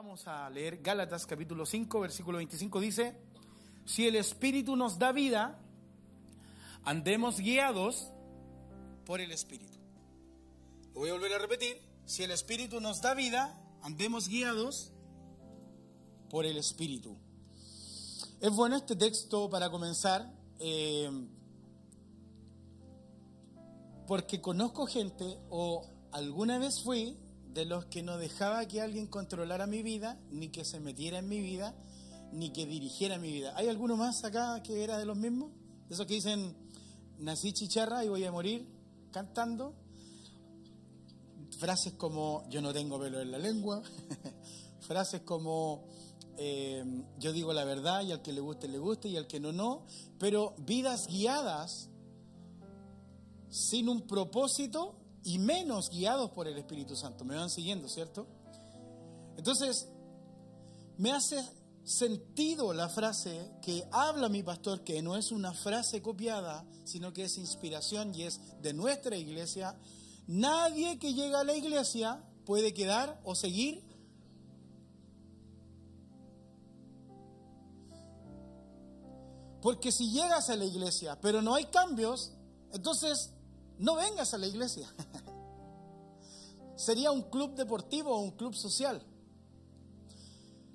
Vamos a leer Gálatas capítulo 5, versículo 25. Dice, si el Espíritu nos da vida, andemos guiados por el Espíritu. Voy a volver a repetir. Si el Espíritu nos da vida, andemos guiados por el Espíritu. Es bueno este texto para comenzar, eh, porque conozco gente o alguna vez fui de los que no dejaba que alguien controlara mi vida, ni que se metiera en mi vida, ni que dirigiera mi vida. ¿Hay alguno más acá que era de los mismos? De esos que dicen, nací chicharra y voy a morir cantando. Frases como, yo no tengo pelo en la lengua. Frases como, eh, yo digo la verdad y al que le guste, le guste y al que no, no. Pero vidas guiadas sin un propósito y menos guiados por el Espíritu Santo. Me van siguiendo, ¿cierto? Entonces, me hace sentido la frase que habla mi pastor, que no es una frase copiada, sino que es inspiración y es de nuestra iglesia. Nadie que llega a la iglesia puede quedar o seguir Porque si llegas a la iglesia, pero no hay cambios, entonces no vengas a la iglesia. Sería un club deportivo o un club social.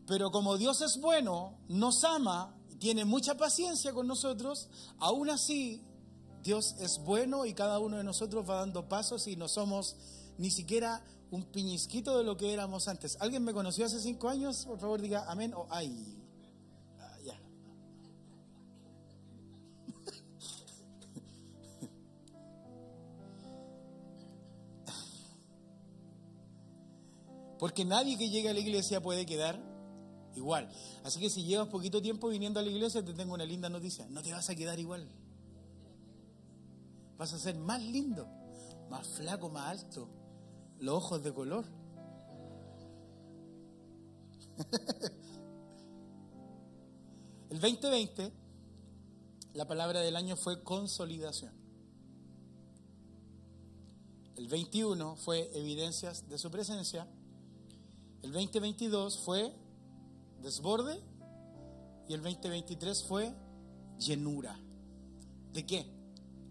Pero como Dios es bueno, nos ama, tiene mucha paciencia con nosotros, aún así Dios es bueno y cada uno de nosotros va dando pasos y no somos ni siquiera un piñisquito de lo que éramos antes. ¿Alguien me conoció hace cinco años? Por favor diga amén o ay. Porque nadie que llegue a la iglesia puede quedar igual. Así que si llevas poquito tiempo viniendo a la iglesia, te tengo una linda noticia. No te vas a quedar igual. Vas a ser más lindo, más flaco, más alto, los ojos de color. El 2020, la palabra del año fue consolidación. El 21 fue evidencias de su presencia. El 2022 fue desborde y el 2023 fue llenura. ¿De qué?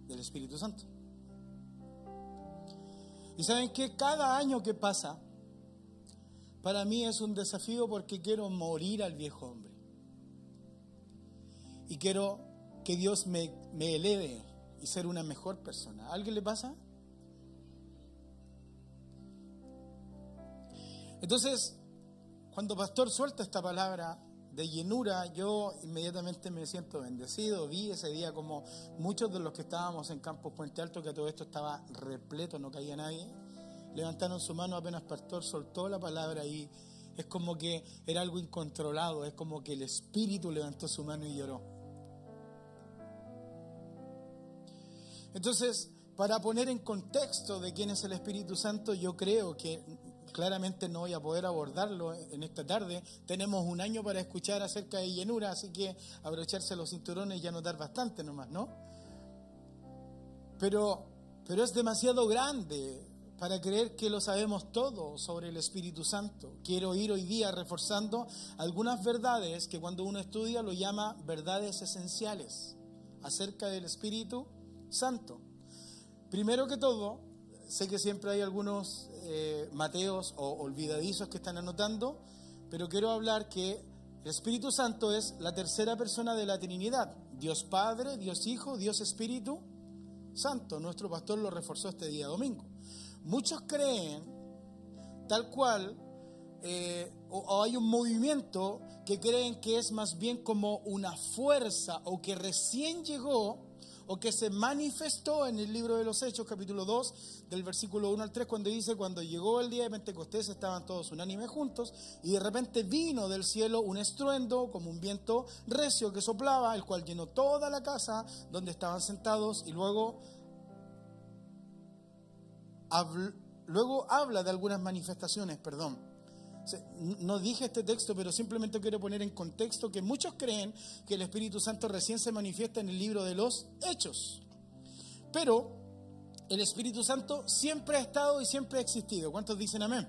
Del Espíritu Santo. Y saben que cada año que pasa, para mí es un desafío porque quiero morir al viejo hombre. Y quiero que Dios me, me eleve y ser una mejor persona. ¿A alguien le pasa? Entonces, cuando Pastor suelta esta palabra de llenura, yo inmediatamente me siento bendecido. Vi ese día como muchos de los que estábamos en Campos Puente Alto, que todo esto estaba repleto, no caía nadie, levantaron su mano apenas Pastor soltó la palabra y es como que era algo incontrolado, es como que el Espíritu levantó su mano y lloró. Entonces, para poner en contexto de quién es el Espíritu Santo, yo creo que claramente no voy a poder abordarlo en esta tarde. Tenemos un año para escuchar acerca de llenura, así que abrocharse los cinturones y anotar bastante nomás, ¿no? Pero, pero es demasiado grande para creer que lo sabemos todo sobre el Espíritu Santo. Quiero ir hoy día reforzando algunas verdades que cuando uno estudia lo llama verdades esenciales acerca del Espíritu Santo. Primero que todo, sé que siempre hay algunos eh, Mateos o olvidadizos que están anotando, pero quiero hablar que el Espíritu Santo es la tercera persona de la Trinidad. Dios Padre, Dios Hijo, Dios Espíritu Santo. Nuestro pastor lo reforzó este día domingo. Muchos creen, tal cual, eh, o hay un movimiento que creen que es más bien como una fuerza o que recién llegó o que se manifestó en el libro de los Hechos, capítulo 2, del versículo 1 al 3, cuando dice, cuando llegó el día de Pentecostés estaban todos unánimes juntos y de repente vino del cielo un estruendo como un viento recio que soplaba, el cual llenó toda la casa donde estaban sentados y luego, luego habla de algunas manifestaciones, perdón no dije este texto, pero simplemente quiero poner en contexto que muchos creen que el Espíritu Santo recién se manifiesta en el libro de los Hechos. Pero el Espíritu Santo siempre ha estado y siempre ha existido. ¿Cuántos dicen amén?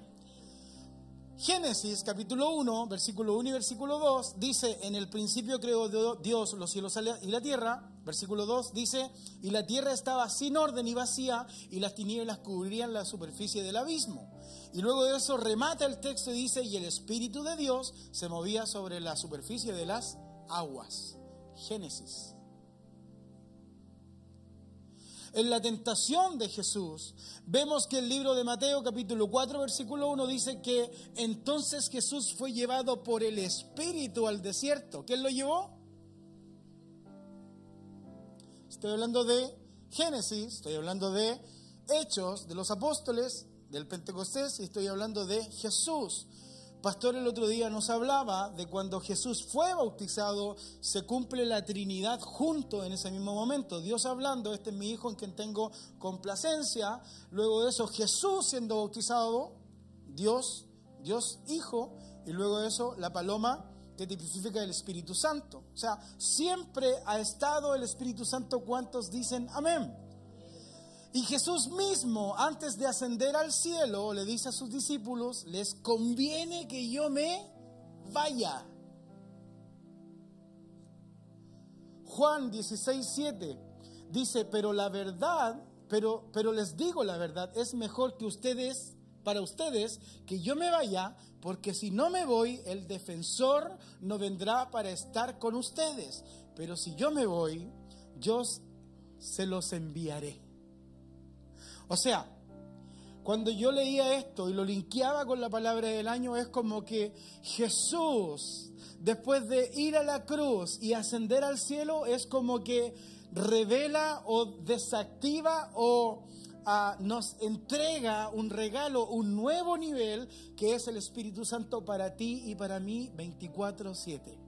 Génesis capítulo 1, versículo 1 y versículo 2 dice, en el principio creó Dios los cielos y la tierra. Versículo 2 dice, y la tierra estaba sin orden y vacía y las tinieblas cubrían la superficie del abismo. Y luego de eso remata el texto y dice, y el Espíritu de Dios se movía sobre la superficie de las aguas. Génesis. En la tentación de Jesús, vemos que el libro de Mateo capítulo 4 versículo 1 dice que entonces Jesús fue llevado por el Espíritu al desierto. ¿Quién lo llevó? Estoy hablando de Génesis, estoy hablando de Hechos de los Apóstoles, del Pentecostés, y estoy hablando de Jesús. Pastor el otro día nos hablaba de cuando Jesús fue bautizado, se cumple la Trinidad junto en ese mismo momento. Dios hablando, este es mi hijo en quien tengo complacencia. Luego de eso, Jesús siendo bautizado, Dios, Dios Hijo, y luego de eso, la paloma que tipifica el Espíritu Santo. O sea, siempre ha estado el Espíritu Santo. ¿Cuántos dicen amén? Y Jesús mismo, antes de ascender al cielo, le dice a sus discípulos, les conviene que yo me vaya. Juan 16, 7 dice, pero la verdad, pero, pero les digo la verdad, es mejor que ustedes, para ustedes, que yo me vaya, porque si no me voy, el defensor no vendrá para estar con ustedes. Pero si yo me voy, yo se los enviaré. O sea, cuando yo leía esto y lo linkeaba con la palabra del año, es como que Jesús, después de ir a la cruz y ascender al cielo, es como que revela o desactiva o ah, nos entrega un regalo, un nuevo nivel, que es el Espíritu Santo para ti y para mí 24/7.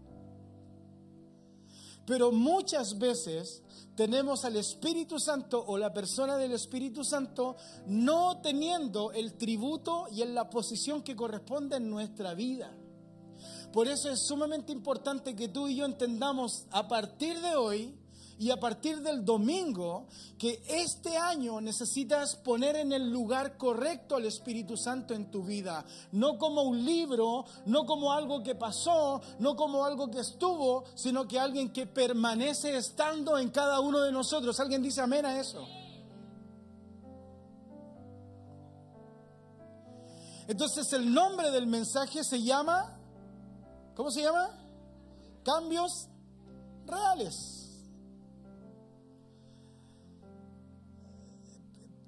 Pero muchas veces tenemos al Espíritu Santo o la persona del Espíritu Santo no teniendo el tributo y en la posición que corresponde en nuestra vida. Por eso es sumamente importante que tú y yo entendamos a partir de hoy y a partir del domingo que este año necesitas poner en el lugar correcto al Espíritu Santo en tu vida. No como un libro, no como algo que pasó, no como algo que estuvo, sino que alguien que permanece estando en cada uno de nosotros. ¿Alguien dice amén a eso? Entonces el nombre del mensaje se llama, ¿cómo se llama? Cambios reales.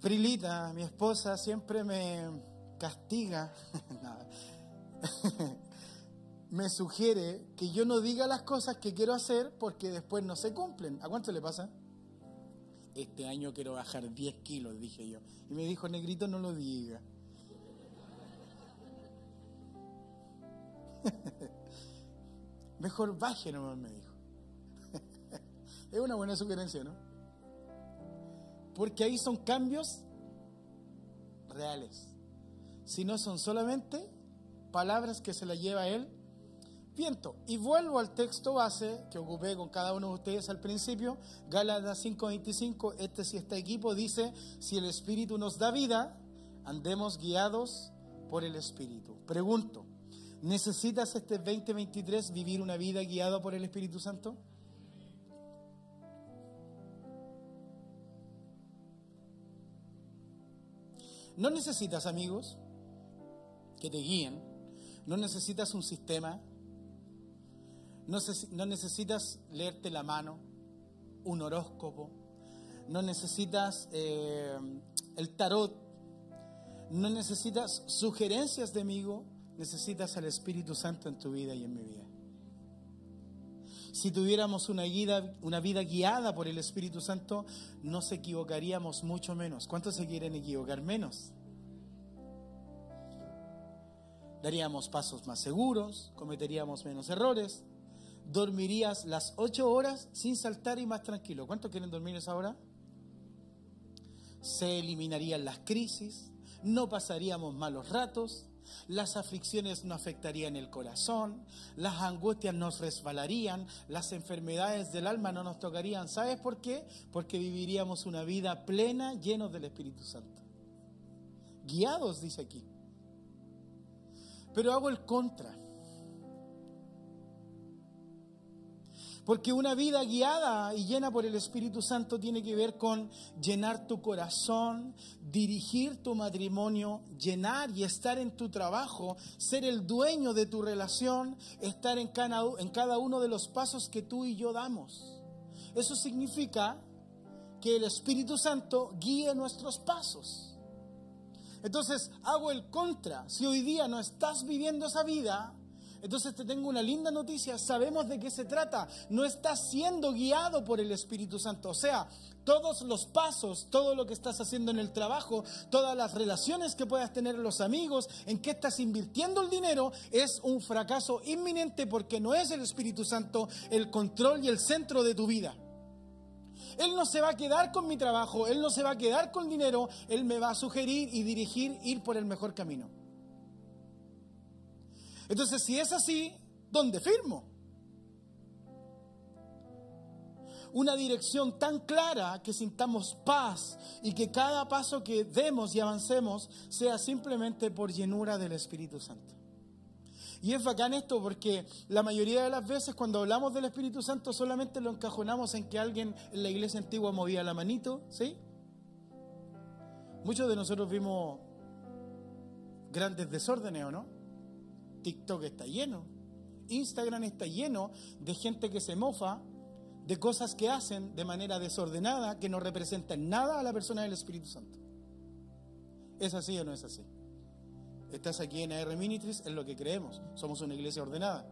Prilita, mi esposa, siempre me castiga, me sugiere que yo no diga las cosas que quiero hacer porque después no se cumplen. ¿A cuánto le pasa? Este año quiero bajar 10 kilos, dije yo. Y me dijo, negrito, no lo diga. Mejor baje nomás, me dijo. es una buena sugerencia, ¿no? Porque ahí son cambios reales. Si no son solamente palabras que se la lleva él viento. Y vuelvo al texto base que ocupé con cada uno de ustedes al principio, Gálatas 5:25, este si este equipo dice, si el Espíritu nos da vida, andemos guiados por el Espíritu. Pregunto, ¿necesitas este 2023 vivir una vida guiada por el Espíritu Santo? No necesitas amigos que te guíen, no necesitas un sistema, no, necesitas leerte la mano, un horóscopo, no necesitas eh, el tarot, no necesitas sugerencias de amigo, necesitas al Espíritu Santo en tu vida y en mi vida. Si tuviéramos una, vida guiada por el Espíritu Santo, nos equivocaríamos mucho menos. ¿Cuántos se quieren equivocar menos? Daríamos pasos más seguros, cometeríamos menos errores, dormirías las ocho horas sin saltar y más tranquilo. ¿Cuántos quieren dormir esa hora? Se eliminarían las crisis, no pasaríamos malos ratos, las aflicciones no afectarían el corazón, las angustias nos resbalarían, las enfermedades del alma no nos tocarían. ¿Sabes por qué? Porque viviríamos una vida plena, llenos del Espíritu Santo. Guiados, dice aquí. pero hago el contra. Porque una vida guiada y llena por el Espíritu Santo tiene que ver con llenar tu corazón, dirigir tu matrimonio, llenar y estar en tu trabajo, ser el dueño de tu relación, estar en cada, uno de los pasos que tú y yo damos. Eso significa que el Espíritu Santo guíe nuestros pasos. Entonces hago el contra. Si hoy día no estás viviendo esa vida, entonces te tengo una linda noticia, sabemos de qué se trata, no estás siendo guiado por el Espíritu Santo, o sea, todos los pasos, todo lo que estás haciendo en el trabajo, todas las relaciones que puedas tener los amigos, en qué estás invirtiendo el dinero, es un fracaso inminente porque no es el Espíritu Santo el control y el centro de tu vida. Él no se va a quedar con mi trabajo, Él no se va a quedar con dinero, Él me va a sugerir y dirigir ir por el mejor camino. Entonces, si es así, ¿dónde firmo? Una dirección tan clara que sintamos paz y que cada paso que demos y avancemos sea simplemente por llenura del Espíritu Santo. Y es bacán esto porque la mayoría de las veces cuando hablamos del Espíritu Santo solamente lo encajonamos en que alguien en la iglesia antigua movía la manito, ¿sí? Muchos de nosotros vimos grandes desórdenes, ¿o no? TikTok está lleno, Instagram está lleno de gente que se mofa de cosas que hacen de manera desordenada, que no representan nada a la persona del Espíritu Santo. ¿Es así o no es así? Estás aquí en AR Ministries, es lo que creemos. Somos una iglesia ordenada,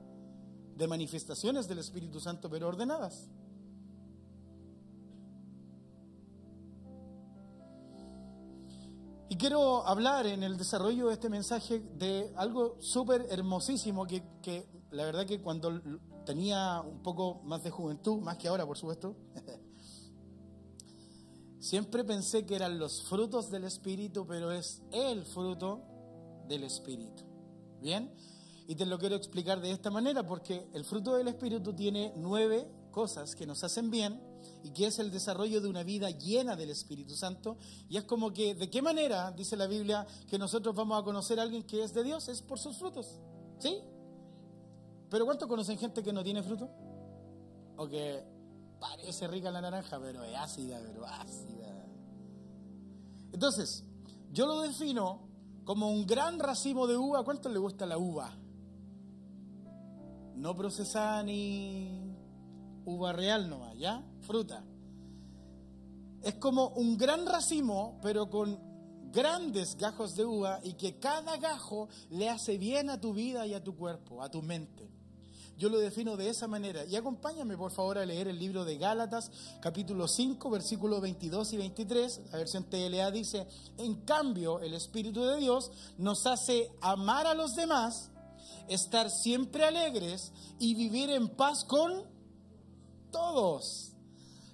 de manifestaciones del Espíritu Santo, pero ordenadas. Y quiero hablar en el desarrollo de este mensaje de algo súper hermosísimo que, que, la verdad que cuando tenía un poco más de juventud, más que ahora por supuesto, siempre pensé que eran los frutos del Espíritu, pero es el fruto del Espíritu. ¿Bien? Y te lo quiero explicar de esta manera porque el fruto del Espíritu tiene nueve cosas que nos hacen bien y que es el desarrollo de una vida llena del Espíritu Santo. Y es como que, ¿de qué manera, dice la Biblia, que nosotros vamos a conocer a alguien que es de Dios? Es por sus frutos. ¿Sí? Pero ¿cuántos conocen gente que no tiene fruto? O que parece rica la naranja, pero es ácida, pero ácida. Entonces, yo lo defino como un gran racimo de uva. ¿Cuánto le gusta la uva? No procesada ni uva real nomás, ¿ya? Fruta. Es como un gran racimo, pero con grandes gajos de uva y que cada gajo le hace bien a tu vida y a tu cuerpo, a tu mente. Yo lo defino de esa manera. Y acompáñame por favor a leer el libro de Gálatas, capítulo 5, versículos 22 y 23. La versión TLA dice, en cambio el Espíritu de Dios nos hace amar a los demás, estar siempre alegres y vivir en paz con todos.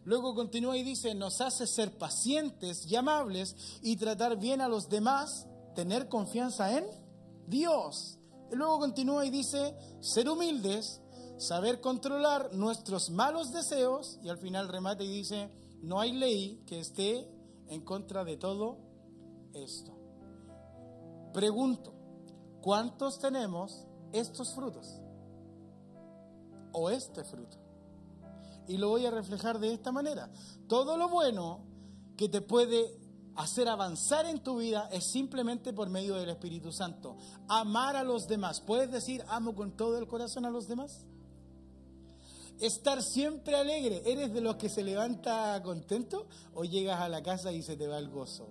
Luego continúa y dice, nos hace ser pacientes y amables y tratar bien a los demás, tener confianza en Dios. Y luego continúa y dice, ser humildes, saber controlar nuestros malos deseos y al final remate y dice, no hay ley que esté en contra de todo esto. Pregunto, ¿cuántos tenemos estos frutos? ¿O este fruto? Y lo voy a reflejar de esta manera. Todo lo bueno que te puede hacer avanzar en tu vida es simplemente por medio del Espíritu Santo. Amar a los demás. ¿Puedes decir amo con todo el corazón a los demás? Estar siempre alegre. ¿Eres de los que se levanta contento o llegas a la casa y se te va el gozo?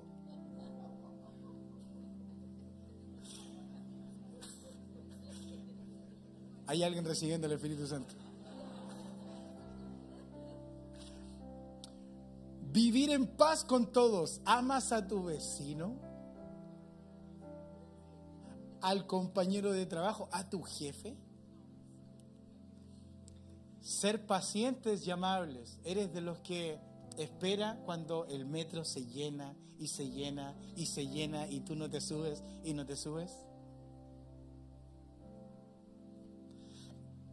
Hay alguien recibiendo el Espíritu Santo. Vivir en paz con todos. ¿Amas a tu vecino? ¿Al compañero de trabajo? ¿A tu jefe? Ser pacientes y amables. ¿Eres de los que espera cuando el metro se llena y se llena y se llena y tú no te subes y no te subes?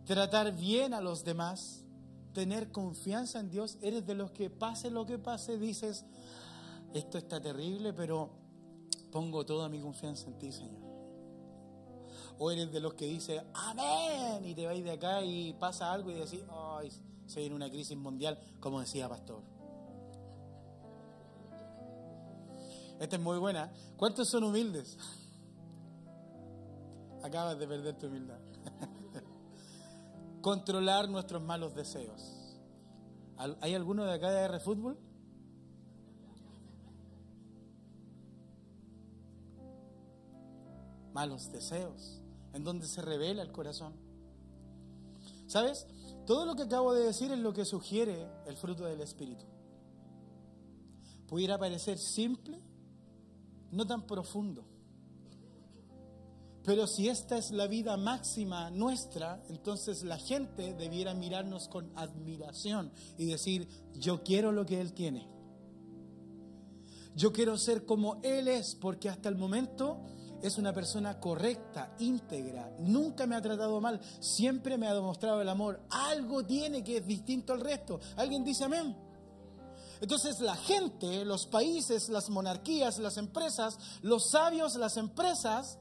Tratar bien a los demás tener confianza en Dios, eres de los que pase lo que pase, dices, esto está terrible, pero pongo toda mi confianza en ti, Señor. ¿O eres de los que dice amén y te vais de acá y pasa algo y decís, ay, se viene una crisis mundial, como decía Pastor? Esta es muy buena. ¿Cuántos son humildes? Acabas de perder tu humildad. Controlar nuestros malos deseos. ¿Hay alguno de acá de R Fútbol? Malos deseos, en donde se revela el corazón. ¿Sabes? Todo lo que acabo de decir es lo que sugiere el fruto del Espíritu. Pudiera parecer simple, no tan profundo. Pero si esta es la vida máxima nuestra, entonces la gente debiera mirarnos con admiración y decir, yo quiero lo que Él tiene. Yo quiero ser como Él es, porque hasta el momento es una persona correcta, íntegra, nunca me ha tratado mal, siempre me ha demostrado el amor. Algo tiene que es distinto al resto. ¿Alguien dice amén? Entonces la gente, los países, las monarquías, las empresas, los sabios, las empresas,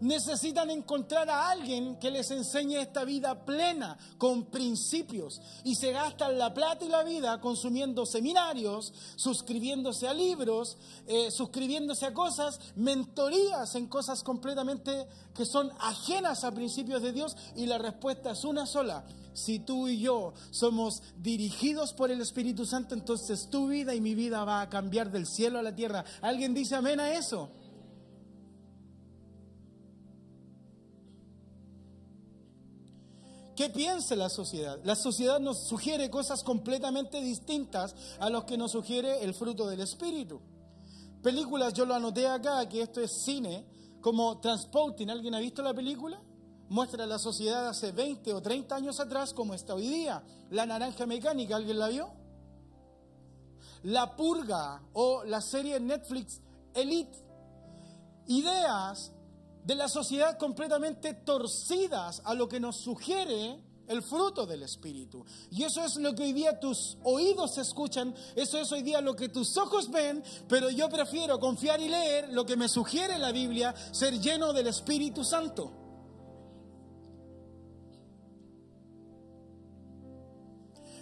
necesitan encontrar a alguien que les enseñe esta vida plena, con principios, y se gastan la plata y la vida consumiendo seminarios, suscribiéndose a libros, eh, suscribiéndose a cosas, mentorías en cosas completamente que son ajenas a principios de Dios, y la respuesta es una sola, si tú y yo somos dirigidos por el Espíritu Santo, entonces tu vida y mi vida va a cambiar del cielo a la tierra. ¿Alguien dice amén a eso? ¿Qué piensa la sociedad? La sociedad nos sugiere cosas completamente distintas a los que nos sugiere el fruto del Espíritu. Películas, yo lo anoté acá, que esto es cine, como Transporting. ¿Alguien ha visto la película? muestra la sociedad hace 20 o 30 años atrás como está hoy día. La naranja mecánica, ¿alguien la vio? La purga o la serie Netflix Elite. Ideas de la sociedad completamente torcidas a lo que nos sugiere el fruto del Espíritu. Y eso es lo que hoy día tus oídos escuchan, eso es hoy día lo que tus ojos ven, pero yo prefiero confiar y leer lo que me sugiere la Biblia, ser lleno del Espíritu Santo.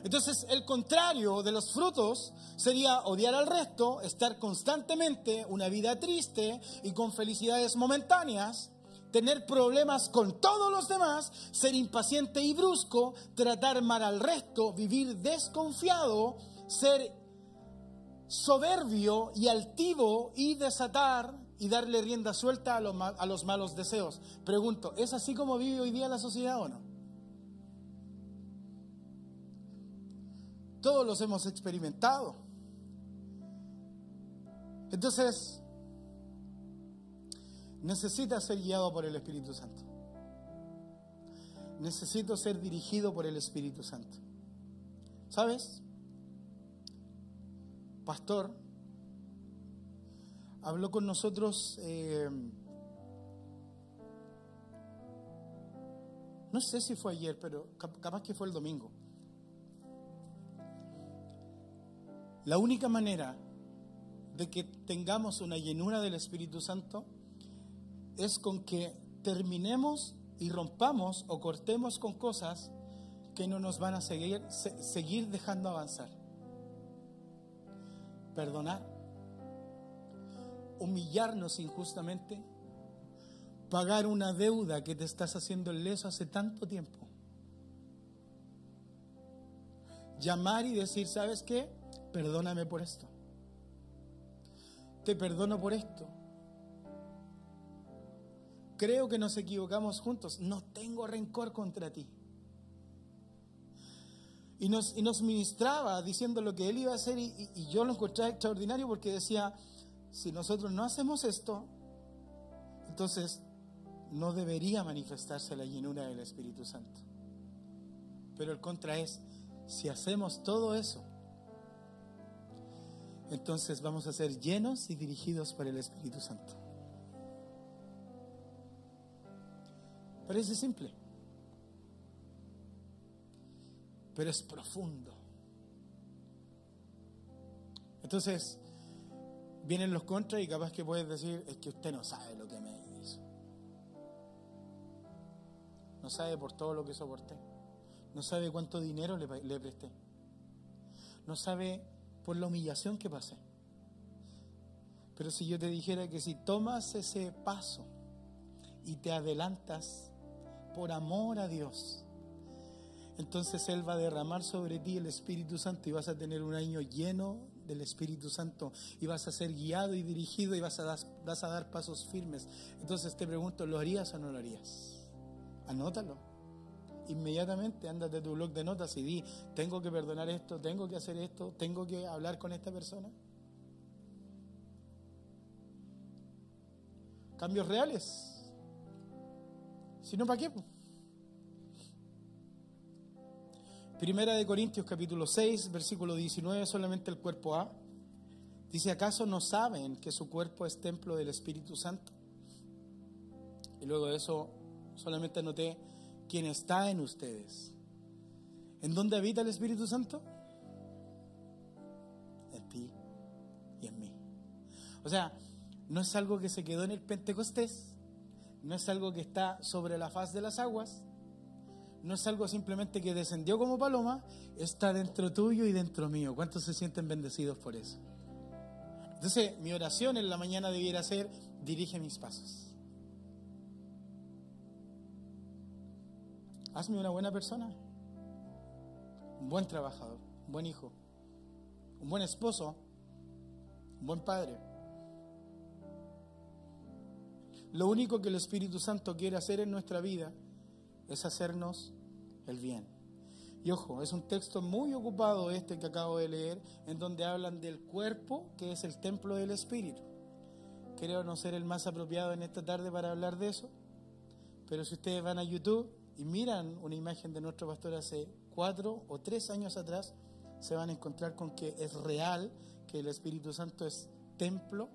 Entonces, el contrario de los frutos sería odiar al resto, estar constantemente una vida triste y con felicidades momentáneas, tener problemas con todos los demás, ser impaciente y brusco, tratar mal al resto, vivir desconfiado, ser soberbio y altivo y desatar y darle rienda suelta a los, a los malos deseos. Pregunto, ¿es así como vive hoy día la sociedad o no? Todos los hemos experimentado. Entonces, necesita ser guiado por el Espíritu Santo. Necesito ser dirigido por el Espíritu Santo. ¿Sabes? Pastor habló con nosotros, eh, no sé si fue ayer, pero capaz que fue el domingo. La única manera de que tengamos una llenura del Espíritu Santo es con que terminemos y rompamos o cortemos con cosas que no nos van a seguir, seguir dejando avanzar. Perdonar, humillarnos injustamente, pagar una deuda que te estás haciendo el leso hace tanto tiempo. Llamar y decir, ¿sabes qué? Perdóname por esto. Te perdono por esto. Creo que nos equivocamos juntos. No tengo rencor contra ti. Y nos, ministraba diciendo lo que él iba a hacer y, y yo lo encontré extraordinario porque decía, si nosotros no hacemos esto, entonces no debería manifestarse la llenura del Espíritu Santo. Pero el contra es, si hacemos todo eso, entonces vamos a ser llenos y dirigidos por el Espíritu Santo. Parece simple, pero es profundo. Entonces, vienen los contras y capaz que puedes decir, es que usted no sabe lo que me hizo. No sabe por todo lo que soporté. No sabe cuánto dinero le, le presté. No sabe por la humillación que pasé. Pero si yo te dijera que si tomas ese paso y te adelantas por amor a Dios, entonces Él va a derramar sobre ti el Espíritu Santo y vas a tener un año lleno del Espíritu Santo y vas a ser guiado y dirigido y vas a, vas a dar pasos firmes. Entonces te pregunto, ¿lo harías o no lo harías? Anótalo. Inmediatamente ándate a tu blog de notas y di, tengo que perdonar esto, tengo que hacer esto, tengo que hablar con esta persona. Cambios reales. Si no, ¿para qué? Primera de Corintios capítulo 6, versículo 19, solamente el cuerpo A. Dice, ¿acaso no saben que su cuerpo es templo del Espíritu Santo? Y luego de eso solamente anoté quién está en ustedes. ¿En dónde habita el Espíritu Santo? En ti y en mí. O sea, no es algo que se quedó en el Pentecostés, no es algo que está sobre la faz de las aguas, no es algo simplemente que descendió como paloma, está dentro tuyo y dentro mío. ¿Cuántos se sienten bendecidos por eso? Entonces, mi oración en la mañana debiera ser, dirige mis pasos. Hazme una buena persona, un buen trabajador, un buen hijo, un buen esposo, un buen padre. Lo único que el Espíritu Santo quiere hacer en nuestra vida es hacernos el bien. Y ojo, es un texto muy ocupado este que acabo de leer, en donde hablan del cuerpo, que es el templo del Espíritu. Creo no ser el más apropiado en esta tarde para hablar de eso, pero si ustedes van a YouTube y miran una imagen de nuestro pastor hace cuatro o tres años atrás, se van a encontrar con que es real, que el Espíritu Santo es templo,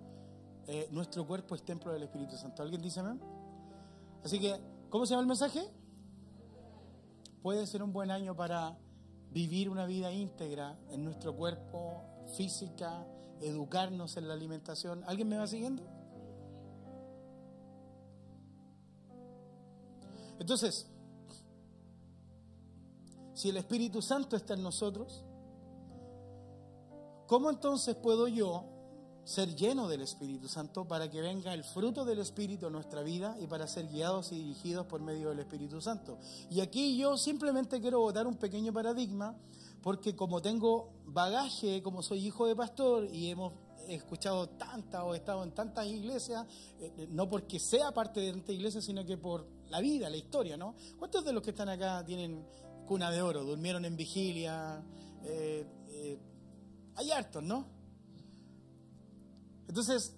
eh, nuestro cuerpo es templo del Espíritu Santo. ¿Alguien dice amén? Así que, ¿cómo se llama el mensaje? puede ser un buen año para vivir una vida íntegra en nuestro cuerpo, física, educarnos en la alimentación. ¿Alguien me va siguiendo? Entonces, si el Espíritu Santo está en nosotros, ¿cómo entonces puedo yo ser lleno del Espíritu Santo para que venga el fruto del Espíritu a nuestra vida y para ser guiados y dirigidos por medio del Espíritu Santo. Y aquí yo simplemente quiero botar un pequeño paradigma porque como tengo bagaje, como soy hijo de pastor y hemos escuchado tantas o estado en tantas iglesias, eh, eh, no porque sea parte de esta iglesia, sino que por la vida, la historia, ¿no? ¿Cuántos de los que están acá tienen cuna de oro, durmieron en vigilia? Eh, hay hartos, ¿no? Entonces,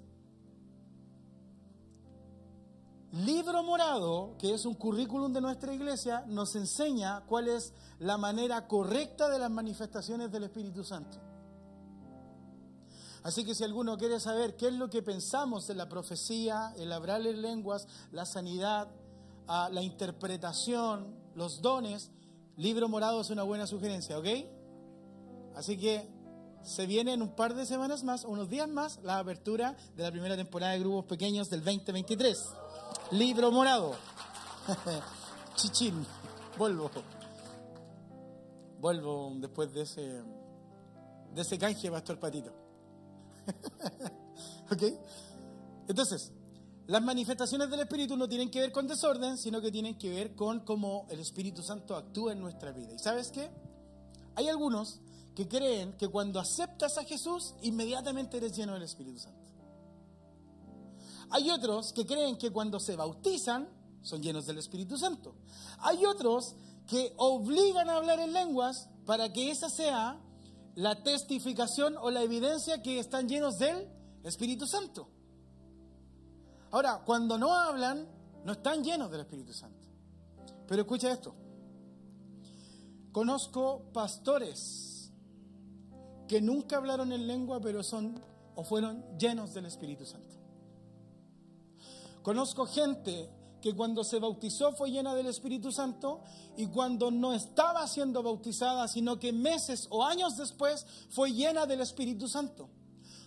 Libro Morado, que es un currículum de nuestra iglesia, nos enseña cuál es la manera correcta de las manifestaciones del Espíritu Santo. Así que si alguno quiere saber qué es lo que pensamos de la profecía, el hablar en lenguas, la sanidad, ah, la interpretación, los dones, Libro Morado es una buena sugerencia, ¿ok? Así que se viene en un par de semanas más, unos días más, la apertura de la primera temporada de grupos pequeños del 2023. Libro morado. Chichín. Vuelvo. Vuelvo después de ese, de ese canje, Pastor Patito. ¿Ok? Entonces, las manifestaciones del Espíritu no tienen que ver con desorden, sino que tienen que ver con cómo el Espíritu Santo actúa en nuestra vida. ¿Y sabes qué? Hay algunos que creen que cuando aceptas a Jesús, inmediatamente eres lleno del Espíritu Santo. Hay otros que creen que cuando se bautizan, son llenos del Espíritu Santo. Hay otros que obligan a hablar en lenguas para que esa sea la testificación o la evidencia que están llenos del Espíritu Santo. Ahora, cuando no hablan, no están llenos del Espíritu Santo. Pero escucha esto. Conozco pastores que nunca hablaron en lengua, pero son o fueron llenos del Espíritu Santo. Conozco gente que cuando se bautizó fue llena del Espíritu Santo y cuando no estaba siendo bautizada, sino que meses o años después fue llena del Espíritu Santo.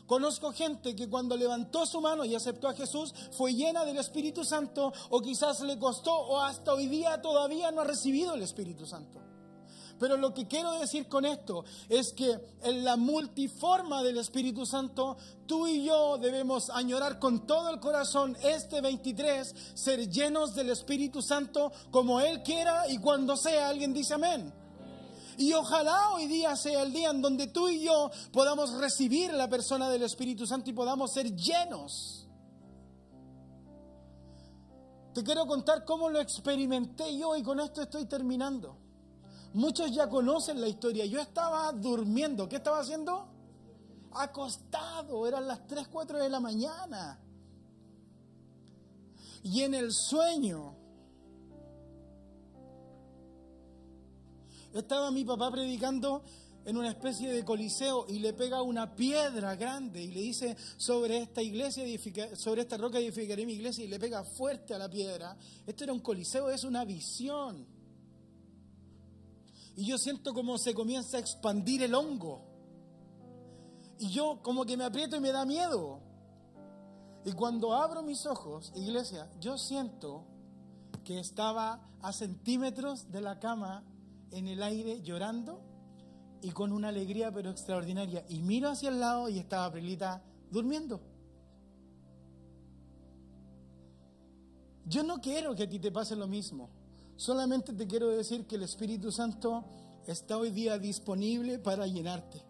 Conozco gente que cuando levantó su mano y aceptó a Jesús fue llena del Espíritu Santo o quizás le costó o hasta hoy día todavía no ha recibido el Espíritu Santo. Pero lo que quiero decir con esto es que en la multiforma del Espíritu Santo, tú y yo debemos añorar con todo el corazón este 23, ser llenos del Espíritu Santo como Él quiera y cuando sea. Alguien dice amén. Y ojalá hoy día sea el día en donde tú y yo podamos recibir la persona del Espíritu Santo y podamos ser llenos. Te quiero contar cómo lo experimenté yo y con esto estoy terminando. Muchos ya conocen la historia. Yo estaba durmiendo. ¿Qué estaba haciendo? Acostado. Eran las 3, 4 de la mañana. Y en el sueño Estaba mi papá predicando en una especie de coliseo y le pega una piedra grande y le dice sobre esta iglesia sobre esta roca edificaré mi iglesia y le pega fuerte a la piedra. Esto era un coliseo, es una visión. Y yo siento como se comienza a expandir el hongo. Y yo como que me aprieto y me da miedo. Y cuando abro mis ojos, iglesia, yo siento que estaba a centímetros de la cama en el aire llorando y con una alegría pero extraordinaria. Y miro hacia el lado y estaba Prilita durmiendo. Yo no quiero que a ti te pase lo mismo. Solamente te quiero decir que el Espíritu Santo está hoy día disponible para llenarte.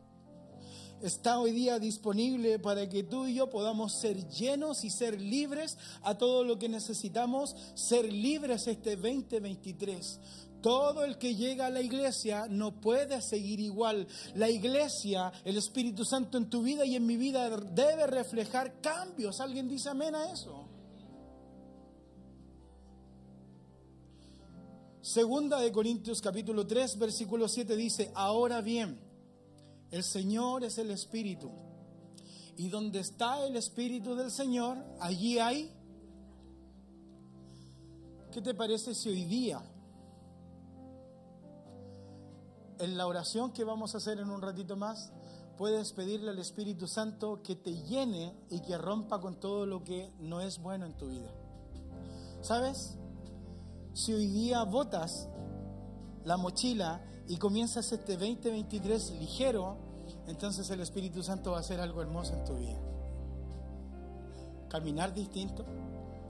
Está hoy día disponible para que tú y yo podamos ser llenos y ser libres a todo lo que necesitamos, ser libres este 2023. Todo el que llega a la iglesia no puede seguir igual. La iglesia, el Espíritu Santo en tu vida y en mi vida debe reflejar cambios. ¿Alguien dice amén a eso? Segunda de Corintios capítulo 3 versículo 7 dice, ahora bien, el Señor es el Espíritu. Y donde está el Espíritu del Señor, allí hay... ¿Qué te parece si hoy día en la oración que vamos a hacer en un ratito más, puedes pedirle al Espíritu Santo que te llene y que rompa con todo lo que no es bueno en tu vida. ¿Sabes? Si hoy día botas la mochila y comienzas este 2023 ligero, entonces el Espíritu Santo va a hacer algo hermoso en tu vida. Caminar distinto,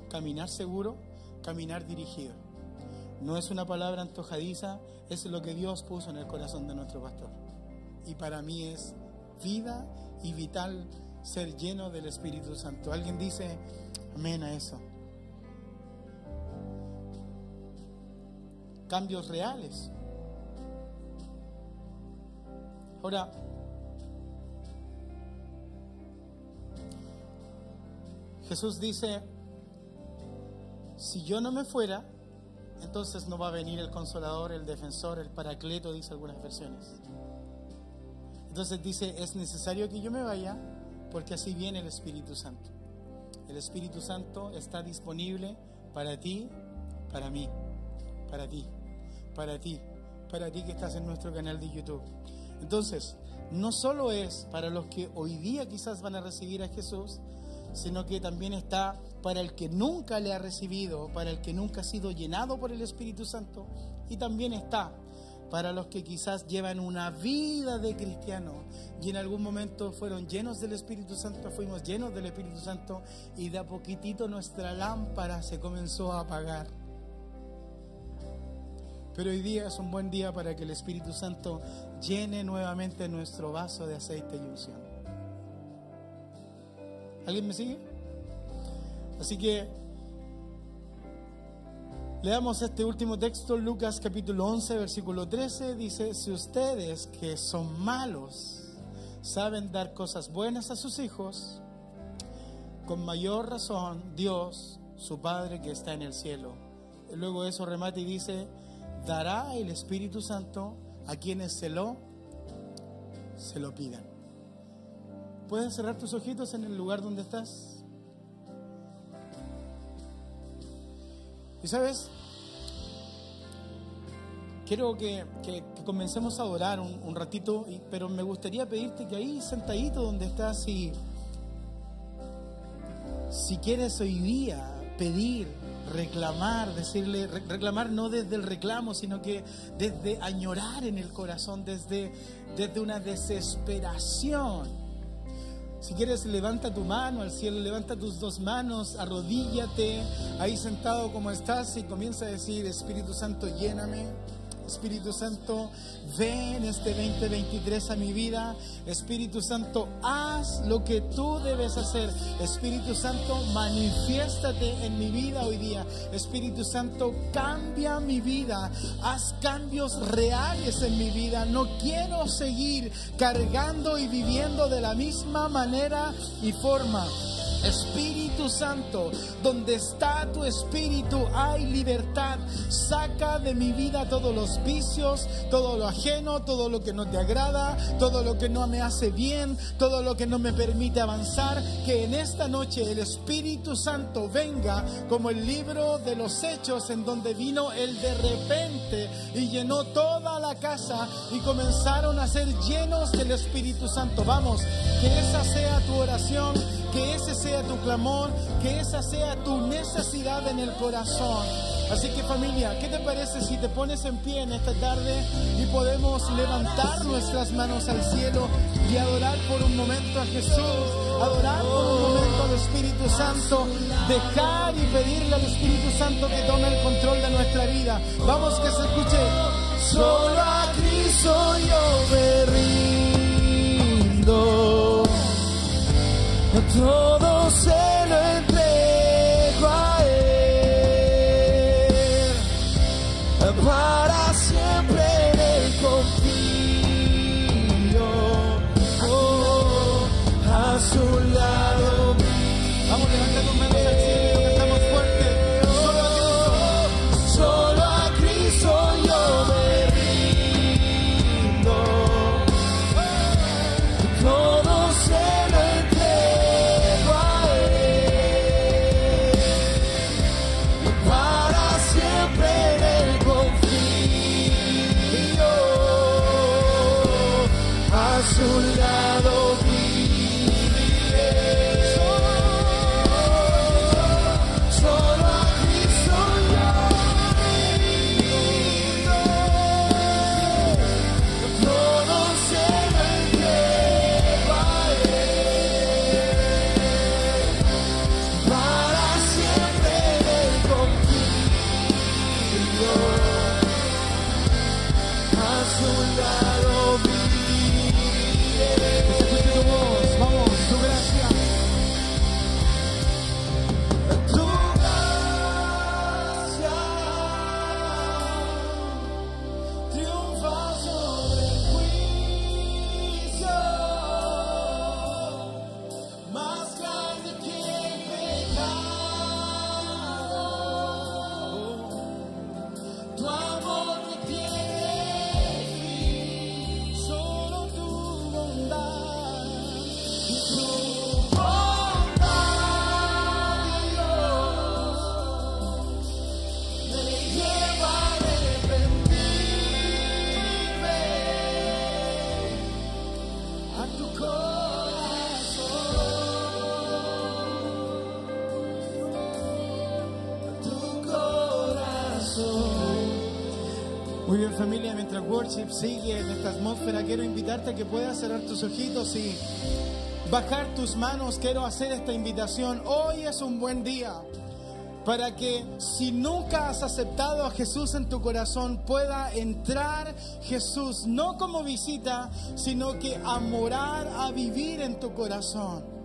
caminar seguro, caminar dirigido. No es una palabra antojadiza, es lo que Dios puso en el corazón de nuestro pastor. Y para mí es vida y vital ser lleno del Espíritu Santo. Alguien dice, amén a eso. Cambios reales. Ahora, Jesús dice, si yo no me fuera, entonces no va a venir el consolador, el defensor, el paracleto, dice algunas versiones. Entonces dice, es necesario que yo me vaya porque así viene el Espíritu Santo. El Espíritu Santo está disponible para ti, para mí, para ti, para ti, para ti que estás en nuestro canal de YouTube. Entonces, no solo es para los que hoy día quizás van a recibir a Jesús, sino que también está para el que nunca le ha recibido, para el que nunca ha sido llenado por el Espíritu Santo, y también está para los que quizás llevan una vida de cristiano y en algún momento fueron llenos del Espíritu Santo, fuimos llenos del Espíritu Santo y de a poquitito nuestra lámpara se comenzó a apagar. Pero hoy día es un buen día para que el Espíritu Santo llene nuevamente nuestro vaso de aceite y unción. ¿Alguien me sigue? Así que leamos este último texto, Lucas capítulo 11, versículo 13, dice, si ustedes que son malos saben dar cosas buenas a sus hijos, con mayor razón Dios, su Padre que está en el cielo. Luego eso remate y dice, dará el Espíritu Santo a quienes se lo, se lo pidan. ¿Puedes cerrar tus ojitos en el lugar donde estás? Y sabes, quiero que, comencemos a orar un, ratito, pero me gustaría pedirte que ahí sentadito donde estás y si quieres hoy día pedir, reclamar, decirle, reclamar no desde el reclamo, sino que desde añorar en el corazón, desde, desde una desesperación. Si quieres, levanta tu mano al cielo, levanta tus dos manos, arrodíllate ahí sentado como estás y comienza a decir, Espíritu Santo, lléname. Espíritu Santo, ven este 2023 a mi vida. Espíritu Santo, haz lo que tú debes hacer. Espíritu Santo, manifiéstate en mi vida hoy día. Espíritu Santo, cambia mi vida. Haz cambios reales en mi vida. No quiero seguir cargando y viviendo de la misma manera y forma. Espíritu Santo, donde está tu espíritu hay libertad. Saca de mi vida todos los vicios, todo lo ajeno, todo lo que no te agrada, todo lo que no me hace bien, todo lo que no me permite avanzar. Que en esta noche el Espíritu Santo venga como el libro de los hechos en donde vino el de repente y llenó toda la casa y comenzaron a ser llenos del Espíritu Santo. Vamos, que esa sea tu oración que ese sea tu clamor, que esa sea tu necesidad en el corazón. Así que familia, ¿qué te parece si te pones en pie en esta tarde y podemos levantar nuestras manos al cielo y adorar por un momento a Jesús, adorar por un momento al Espíritu Santo, dejar y pedirle al Espíritu Santo que tome el control de nuestra vida? Vamos que se escuche. Solo a Cristo yo me rindo todo se lo entrego a Él. Para siempre Él confío. Oh, a su lado. Familia, mientras worship sigue en esta atmósfera, quiero invitarte a que puedas cerrar tus ojitos y bajar tus manos. Quiero hacer esta invitación. Hoy es un buen día para que si nunca has aceptado a Jesús en tu corazón, pueda entrar Jesús, no como visita, sino que a morar, a vivir en tu corazón.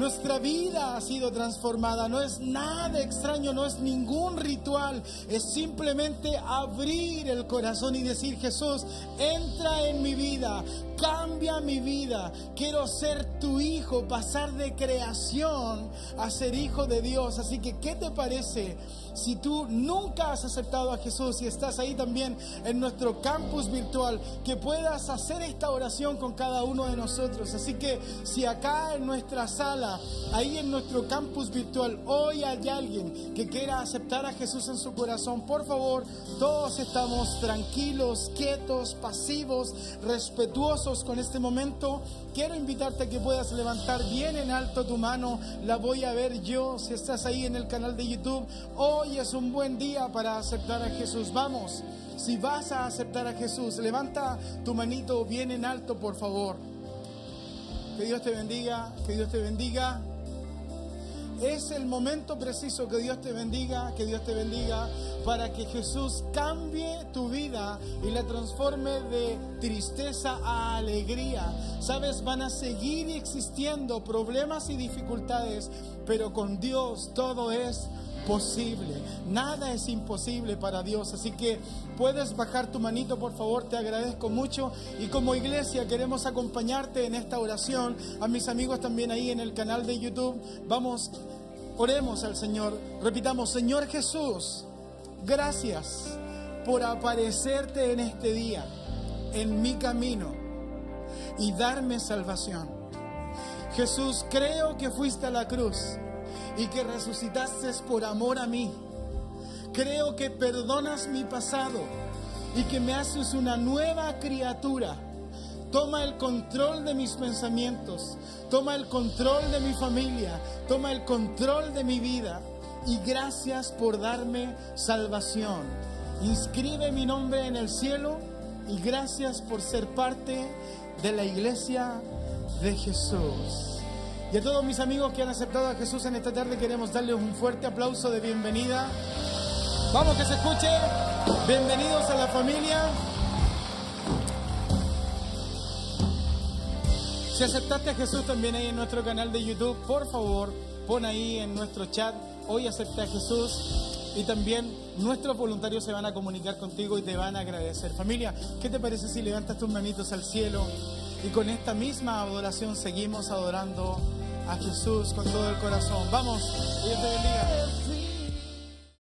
Nuestra vida ha sido transformada, no es nada extraño, no es ningún ritual, es simplemente abrir el corazón y decir, Jesús, entra en mi vida, cambia mi vida, quiero ser tu hijo, pasar de creación a ser hijo de Dios. Así que, ¿qué te parece si tú nunca has aceptado a Jesús y estás ahí también en nuestro campus virtual, que puedas hacer esta oración con cada uno de nosotros? Así que, si acá en nuestra sala, ahí en nuestro campus virtual, hoy hay alguien que quiera aceptar a Jesús en su corazón, por favor, todos estamos tranquilos, quietos, pasivos, respetuosos con este momento. Quiero invitarte a que puedas levantar bien en alto tu mano, la voy a ver yo si estás ahí en el canal de YouTube. Hoy es un buen día para aceptar a Jesús. Vamos. Si vas a aceptar a Jesús, levanta tu manito bien en alto, por favor. Que Dios te bendiga, que Dios te bendiga. Es el momento preciso que Dios te bendiga, que Dios te bendiga, para que Jesús cambie tu vida y la transforme de tristeza a alegría. Sabes, van a seguir existiendo problemas y dificultades, pero con Dios todo es posible. Nada es imposible para Dios. Así que puedes bajar tu manito, por favor, te agradezco mucho. Y como iglesia queremos acompañarte en esta oración. A mis amigos también ahí en el canal de YouTube. Vamos, oremos al Señor. Repitamos, Señor Jesús, gracias por aparecerte en este día, en mi camino, y darme salvación. Jesús, creo que fuiste a la cruz y que resucitaste por amor a mí. Creo que perdonas mi pasado y que me haces una nueva criatura. Toma el control de mis pensamientos, toma el control de mi familia, toma el control de mi vida y gracias por darme salvación. Inscribe mi nombre en el cielo y gracias por ser parte de la iglesia de Jesús. Y a todos mis amigos que han aceptado a Jesús en esta tarde queremos darles un fuerte aplauso de bienvenida. Vamos que se escuche. Bienvenidos a la familia. Si aceptaste a Jesús también ahí en nuestro canal de YouTube, por favor, pon ahí en nuestro chat, hoy acepté a Jesús y también nuestros voluntarios se van a comunicar contigo y te van a agradecer. Familia, ¿qué te parece si levantas tus manitos al cielo y con esta misma adoración seguimos adorando a Jesús con todo el corazón. Vamos, te bendiga.